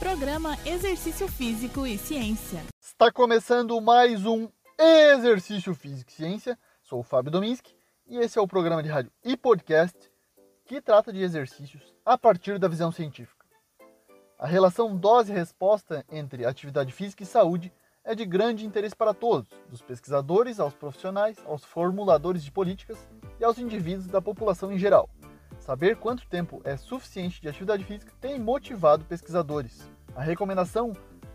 Programa Exercício Físico e Ciência. Está começando mais um Exercício Físico e Ciência. Sou o Fábio Dominski e esse é o programa de rádio e podcast que trata de exercícios a partir da visão científica. A relação dose-resposta entre atividade física e saúde é de grande interesse para todos, dos pesquisadores aos profissionais, aos formuladores de políticas e aos indivíduos da população em geral. Saber quanto tempo é suficiente de atividade física tem motivado pesquisadores. A recomendação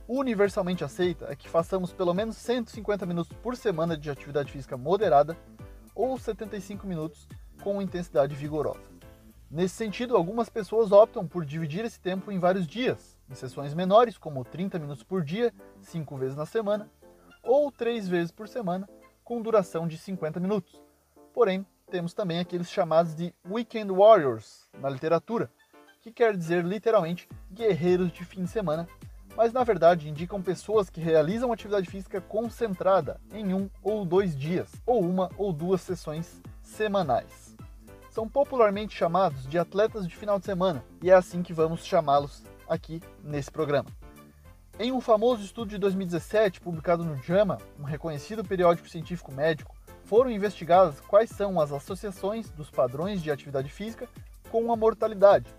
universalmente aceita é que façamos pelo menos 150 minutos por semana de atividade física moderada ou 75 minutos com intensidade vigorosa. Nesse sentido, algumas pessoas optam por dividir esse tempo em vários dias, em sessões menores, como 30 minutos por dia, 5 vezes na semana, ou 3 vezes por semana, com duração de 50 minutos. Porém, temos também aqueles chamados de Weekend Warriors na literatura, que quer dizer literalmente guerreiros de fim de semana, mas na verdade indicam pessoas que realizam atividade física concentrada em um ou dois dias, ou uma ou duas sessões semanais. São popularmente chamados de atletas de final de semana, e é assim que vamos chamá-los aqui nesse programa. Em um famoso estudo de 2017, publicado no JAMA, um reconhecido periódico científico médico, foram investigadas quais são as associações dos padrões de atividade física com a mortalidade.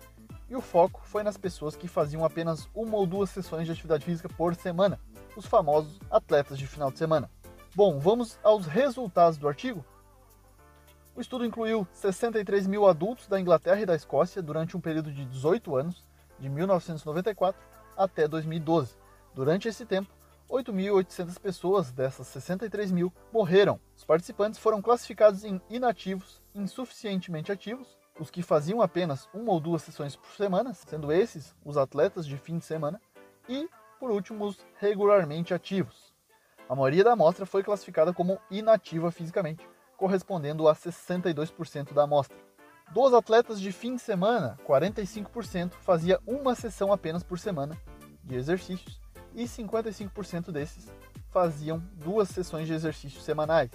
E o foco foi nas pessoas que faziam apenas uma ou duas sessões de atividade física por semana, os famosos atletas de final de semana. Bom, vamos aos resultados do artigo? O estudo incluiu 63 mil adultos da Inglaterra e da Escócia durante um período de 18 anos, de 1994 até 2012. Durante esse tempo, 8.800 pessoas dessas 63 mil morreram. Os participantes foram classificados em inativos, insuficientemente ativos, os que faziam apenas uma ou duas sessões por semana, sendo esses os atletas de fim de semana, e, por último, os regularmente ativos. A maioria da amostra foi classificada como inativa fisicamente, correspondendo a 62% da amostra. Dos atletas de fim de semana, 45% fazia uma sessão apenas por semana de exercícios e 55% desses faziam duas sessões de exercícios semanais.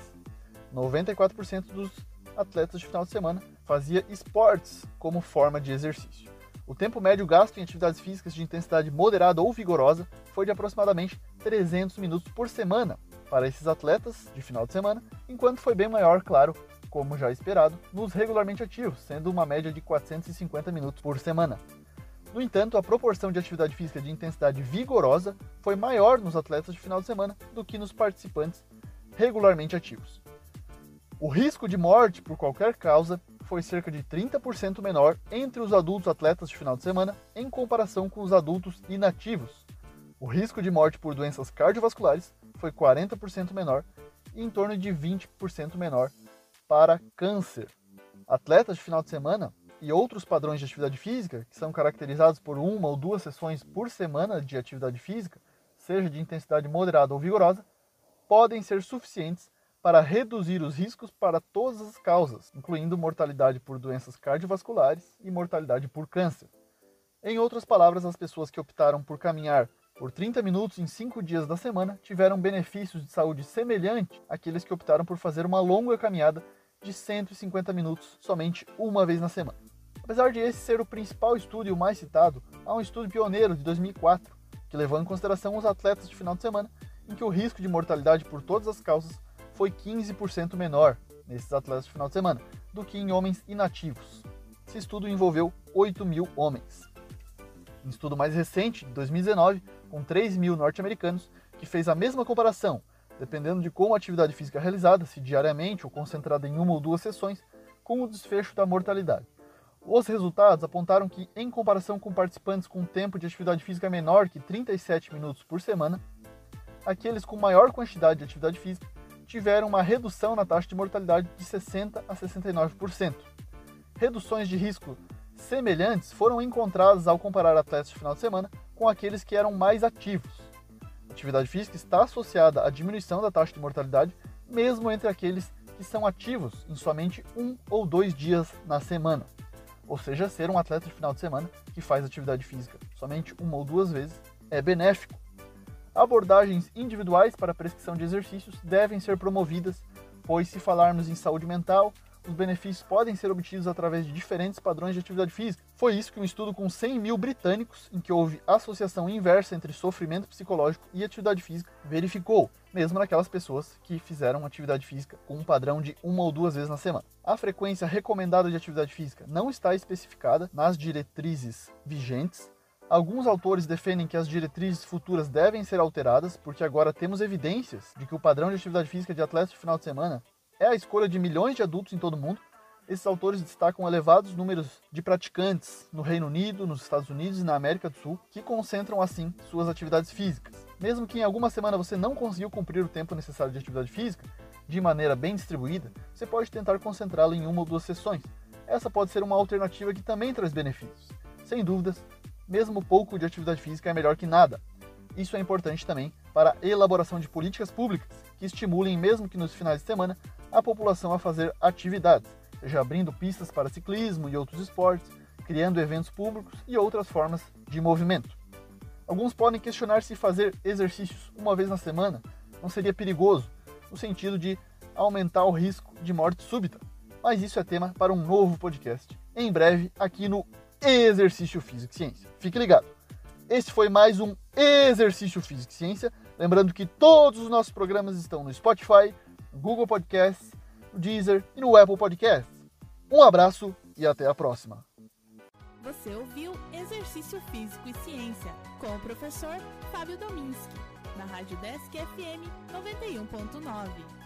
94% dos atletas de final de semana fazia esportes como forma de exercício. O tempo médio gasto em atividades físicas de intensidade moderada ou vigorosa foi de aproximadamente 300 minutos por semana para esses atletas de final de semana, enquanto foi bem maior, claro, como já esperado, nos regularmente ativos, sendo uma média de 450 minutos por semana. No entanto, a proporção de atividade física de intensidade vigorosa foi maior nos atletas de final de semana do que nos participantes regularmente ativos. O risco de morte por qualquer causa foi cerca de 30% menor entre os adultos atletas de final de semana em comparação com os adultos inativos. O risco de morte por doenças cardiovasculares foi 40% menor e em torno de 20% menor para câncer. Atletas de final de semana e outros padrões de atividade física, que são caracterizados por uma ou duas sessões por semana de atividade física, seja de intensidade moderada ou vigorosa, podem ser suficientes para reduzir os riscos para todas as causas, incluindo mortalidade por doenças cardiovasculares e mortalidade por câncer. Em outras palavras, as pessoas que optaram por caminhar por 30 minutos em 5 dias da semana tiveram benefícios de saúde semelhante àqueles que optaram por fazer uma longa caminhada de 150 minutos somente uma vez na semana. Apesar de esse ser o principal estudo e o mais citado, há um estudo pioneiro de 2004 que levou em consideração os atletas de final de semana, em que o risco de mortalidade por todas as causas foi 15% menor nesses atletas de final de semana do que em homens inativos. Esse estudo envolveu 8 mil homens. Um estudo mais recente, de 2019, com 3 mil norte-americanos, que fez a mesma comparação, dependendo de como a atividade física é realizada, se diariamente ou concentrada em uma ou duas sessões, com o desfecho da mortalidade. Os resultados apontaram que, em comparação com participantes com tempo de atividade física menor que 37 minutos por semana, aqueles com maior quantidade de atividade física tiveram uma redução na taxa de mortalidade de 60 a 69%. Reduções de risco semelhantes foram encontradas ao comparar atletas de final de semana com aqueles que eram mais ativos. Atividade física está associada à diminuição da taxa de mortalidade, mesmo entre aqueles que são ativos em somente um ou dois dias na semana ou seja, ser um atleta de final de semana que faz atividade física somente uma ou duas vezes é benéfico. Abordagens individuais para prescrição de exercícios devem ser promovidas, pois se falarmos em saúde mental, os benefícios podem ser obtidos através de diferentes padrões de atividade física. Foi isso que um estudo com 100 mil britânicos, em que houve associação inversa entre sofrimento psicológico e atividade física, verificou, mesmo naquelas pessoas que fizeram atividade física com um padrão de uma ou duas vezes na semana. A frequência recomendada de atividade física não está especificada nas diretrizes vigentes, Alguns autores defendem que as diretrizes futuras devem ser alteradas, porque agora temos evidências de que o padrão de atividade física de atletas de final de semana é a escolha de milhões de adultos em todo o mundo. Esses autores destacam elevados números de praticantes no Reino Unido, nos Estados Unidos e na América do Sul, que concentram assim suas atividades físicas. Mesmo que em alguma semana você não conseguiu cumprir o tempo necessário de atividade física, de maneira bem distribuída, você pode tentar concentrá-lo em uma ou duas sessões. Essa pode ser uma alternativa que também traz benefícios. Sem dúvidas, mesmo pouco de atividade física é melhor que nada. Isso é importante também para a elaboração de políticas públicas que estimulem, mesmo que nos finais de semana, a população a fazer atividades, seja abrindo pistas para ciclismo e outros esportes, criando eventos públicos e outras formas de movimento. Alguns podem questionar se fazer exercícios uma vez na semana não seria perigoso, no sentido de aumentar o risco de morte súbita. Mas isso é tema para um novo podcast, em breve aqui no Exercício Físico e Ciência. Fique ligado. Esse foi mais um Exercício Físico e Ciência. Lembrando que todos os nossos programas estão no Spotify, Google Podcasts, no Deezer e no Apple Podcasts. Um abraço e até a próxima. Você ouviu Exercício Físico e Ciência com o professor Fábio Dominski, na Rádio Desk FM 91.9.